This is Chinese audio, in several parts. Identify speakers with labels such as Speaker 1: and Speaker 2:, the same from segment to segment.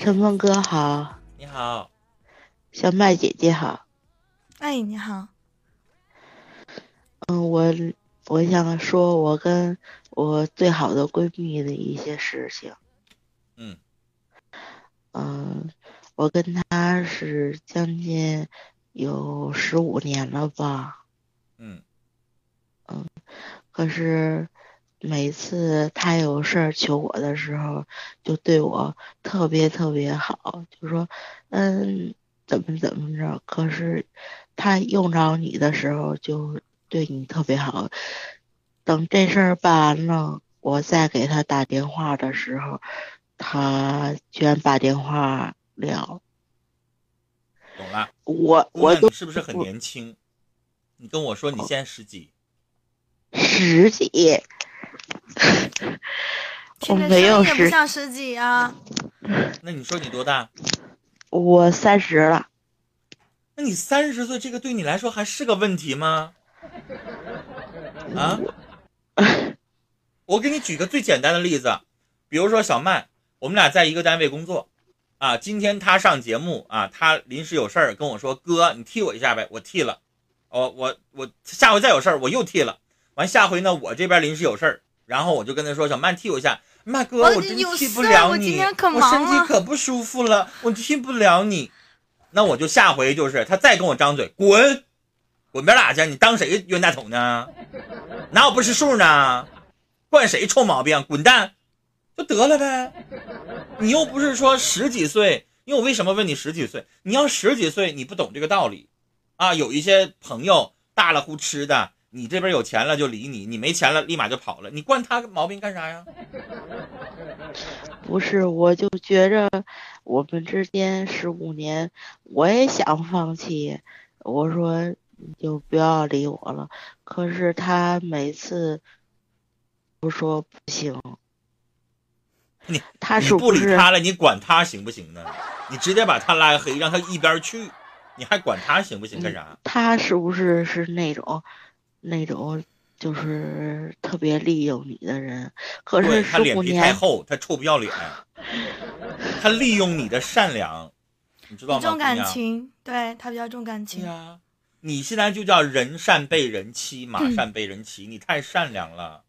Speaker 1: 陈峰哥好，
Speaker 2: 你好，
Speaker 1: 小麦姐姐好。
Speaker 3: 哎，你好。
Speaker 1: 嗯，我我想说，我跟我最好的闺蜜的一些事情。
Speaker 2: 嗯。
Speaker 1: 嗯，我跟她是将近有十五年了吧。
Speaker 2: 嗯。
Speaker 1: 嗯，可是。每次他有事儿求我的时候，就对我特别特别好，就说，嗯，怎么怎么着。可是他用着你的时候，就对你特别好。等这事儿办完了，我再给他打电话的时候，他居然把电话撂。
Speaker 2: 懂了。
Speaker 1: 我我
Speaker 2: 你是不是很年轻？你跟我说你现在十几？
Speaker 1: 十几。我没有
Speaker 3: 也不像十几啊。
Speaker 2: 那你说你多大？
Speaker 1: 我三十了。
Speaker 2: 那你三十岁，这个对你来说还是个问题吗？啊？我给你举个最简单的例子，比如说小曼，我们俩在一个单位工作，啊，今天他上节目啊，他临时有事儿跟我说，哥，你替我一下呗，我替了。哦，我我下回再有事儿我又替了。完下回呢，我这边临时有事儿。然后我就跟他说：“小曼替我一下，麦哥，我真替不了你，我身体可不舒服了，我替不了你。那我就下回就是他再跟我张嘴，滚，滚边拉去！你当谁冤大头呢？哪有不识数呢？惯谁臭毛病？滚蛋，就得了呗。你又不是说十几岁，因为我为什么问你十几岁？你要十几岁，你不懂这个道理啊。有一些朋友大了呼吃的。”你这边有钱了就理你，你没钱了立马就跑了，你惯他毛病干啥呀？
Speaker 1: 不是，我就觉着我们之间十五年，我也想放弃。我说你就不要理我了，可是他每次不说不行。
Speaker 2: 你
Speaker 1: 他是
Speaker 2: 不理他了，你管他行不行呢？你直接把他拉黑，让他一边去，你还管他行不行？干啥？
Speaker 1: 他是不是是那种？那种就是特别利用你的人，可是
Speaker 2: 他脸皮太厚，他臭不要脸，他利用你的善良，你知道吗？
Speaker 3: 重感情，对他比较重感情。
Speaker 2: 对呀，你现在就叫人善被人欺，马善被人骑，你太善良了，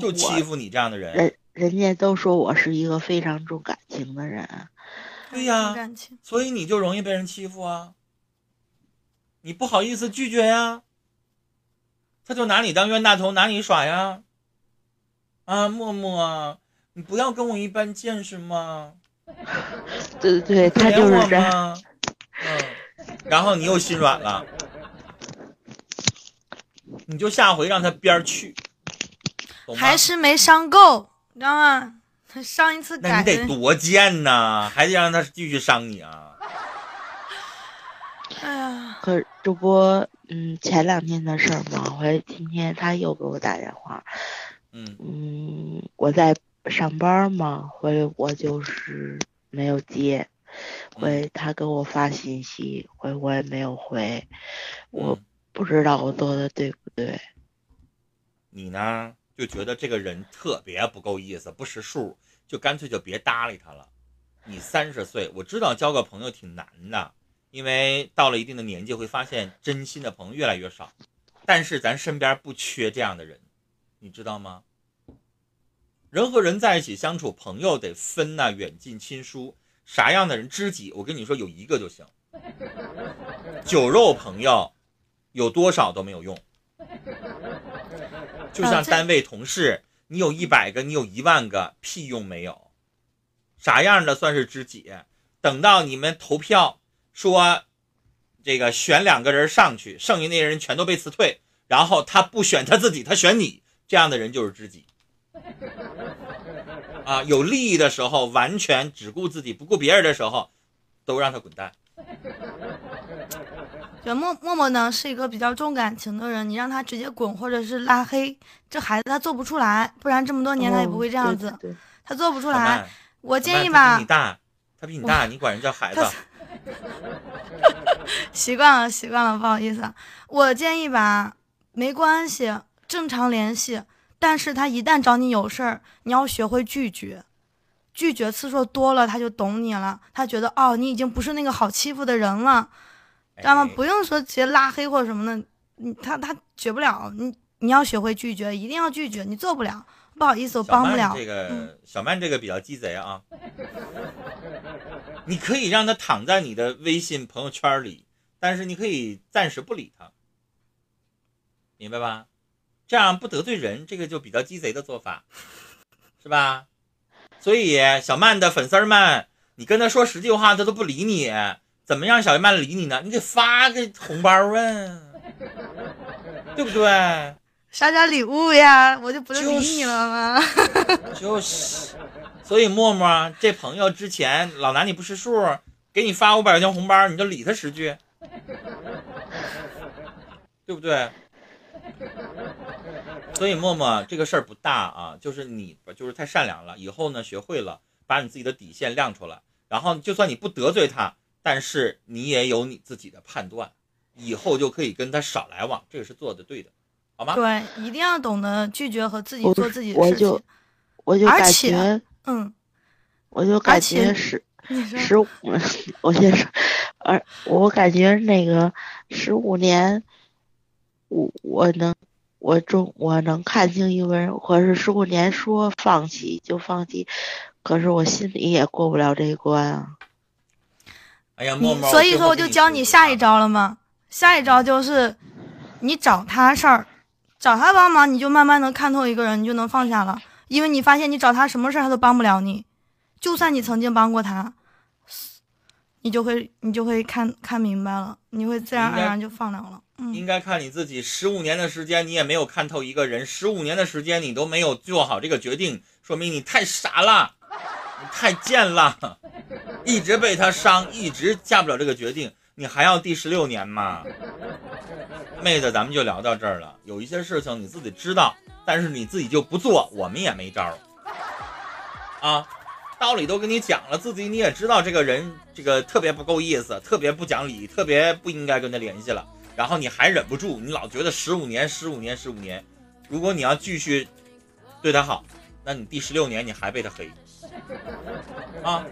Speaker 2: 就欺负你这样的人。
Speaker 1: 人人家都说我是一个非常重感情的人。
Speaker 2: 对呀，所以你就容易被人欺负啊，你不好意思拒绝呀。他就拿你当冤大头，拿你耍呀！啊，默默，你不要跟我一般见识嘛！
Speaker 1: 对对对，他就是这
Speaker 2: 样。嗯，然后你又心软了，你就下回让他边儿去，
Speaker 3: 还是没伤够，你知道吗？他上一次
Speaker 2: 那你得多贱呐，还得让他继续伤你啊！
Speaker 3: 哎呀，
Speaker 1: 可这不。嗯，前两天的事儿嘛，回今天他又给我打电话，
Speaker 2: 嗯
Speaker 1: 嗯，我在上班嘛，回我就是没有接，回他给我发信息，回我也没有回，我不知道我做的对不对。
Speaker 2: 你呢，就觉得这个人特别不够意思，不识数，就干脆就别搭理他了。你三十岁，我知道交个朋友挺难的。因为到了一定的年纪，会发现真心的朋友越来越少，但是咱身边不缺这样的人，你知道吗？人和人在一起相处，朋友得分呐，远近亲疏，啥样的人知己？我跟你说，有一个就行。酒肉朋友有多少都没有用，就像单位同事，你有一百个，你有一万个，屁用没有。啥样的算是知己？等到你们投票。说，这个选两个人上去，剩下那些人全都被辞退，然后他不选他自己，他选你，这样的人就是知己。啊，有利益的时候完全只顾自己不顾别人的时候，都让他滚蛋。
Speaker 3: 就默默默呢是一个比较重感情的人，你让他直接滚或者是拉黑，这孩子他做不出来，不然这么多年他也不会这样子，他做不出来。我建议吧，
Speaker 2: 他比你大，他比你大，你管人叫孩子。
Speaker 3: 习惯了，习惯了，不好意思。我建议吧，没关系，正常联系。但是他一旦找你有事儿，你要学会拒绝。拒绝次数多了，他就懂你了。他觉得哦，你已经不是那个好欺负的人了，知道吗？不用说直接拉黑或者什么的，你他他绝不了。你你要学会拒绝，一定要拒绝。你做不了，不好意思，我帮不了。
Speaker 2: 这个小曼这个比较鸡贼啊，你可以让他躺在你的微信朋友圈里，但是你可以暂时不理他，明白吧？这样不得罪人，这个就比较鸡贼的做法，是吧？所以，小曼的粉丝们，你跟他说十句话，他都不理你，怎么让小曼理你呢？你得发个红包啊，对不对？
Speaker 3: 啥点礼物呀？我就不理你了吗？
Speaker 2: 就是，所以默默这朋友之前老拿你不识数，给你发五百块钱红包，你就理他十句，对不对？所以默默这个事儿不大啊，就是你就是太善良了。以后呢，学会了把你自己的底线亮出来，然后就算你不得罪他，但是你也有你自己的判断，以后就可以跟他少来往，这个是做的对的，好吗？
Speaker 3: 对，一定要懂得拒绝和自己做自己
Speaker 1: 的事情。我就我就感
Speaker 3: 觉，嗯，
Speaker 1: 我就感觉十十五，我先说，而我感觉那个十五年。我我能，我中我能看清一个人，可是十五年说放弃就放弃，可是我心里也过不了这一关啊。
Speaker 2: 哎呀，默默，
Speaker 3: 所以说我就教你下一招了吗？下一招就是，你找他事儿，找他帮忙，你就慢慢能看透一个人，你就能放下了，因为你发现你找他什么事儿他都帮不了你，就算你曾经帮过他，你就会你就会看看明白了，你会自然而然就放了了。
Speaker 2: 应该看你自己，十五年的时间你也没有看透一个人，十五年的时间你都没有做好这个决定，说明你太傻了，你太贱了，一直被他伤，一直下不了这个决定，你还要第十六年吗？妹子，咱们就聊到这儿了。有一些事情你自己知道，但是你自己就不做，我们也没招儿啊，道理都跟你讲了，自己你也知道这个人这个特别不够意思，特别不讲理，特别不应该跟他联系了。然后你还忍不住，你老觉得十五年、十五年、十五年，如果你要继续对他好，那你第十六年你还被他黑啊？